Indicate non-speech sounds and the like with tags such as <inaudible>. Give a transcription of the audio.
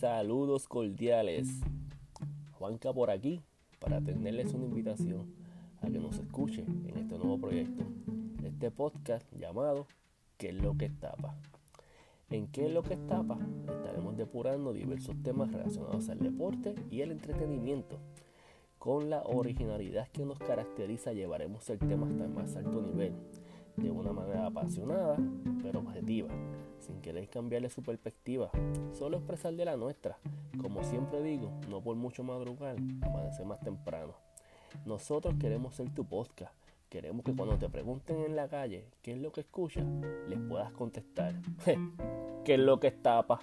Saludos cordiales. Juanca por aquí para tenerles una invitación a que nos escuche en este nuevo proyecto. Este podcast llamado ¿Qué es lo que tapa? En ¿Qué es lo que tapa? Estaremos depurando diversos temas relacionados al deporte y el entretenimiento. Con la originalidad que nos caracteriza llevaremos el tema hasta el más alto nivel, apasionada pero objetiva sin querer cambiarle su perspectiva, solo expresar de la nuestra. Como siempre digo, no por mucho madrugar, amanecer más temprano. Nosotros queremos ser tu podcast. Queremos que cuando te pregunten en la calle qué es lo que escuchas, les puedas contestar. <laughs> ¿Qué es lo que tapa?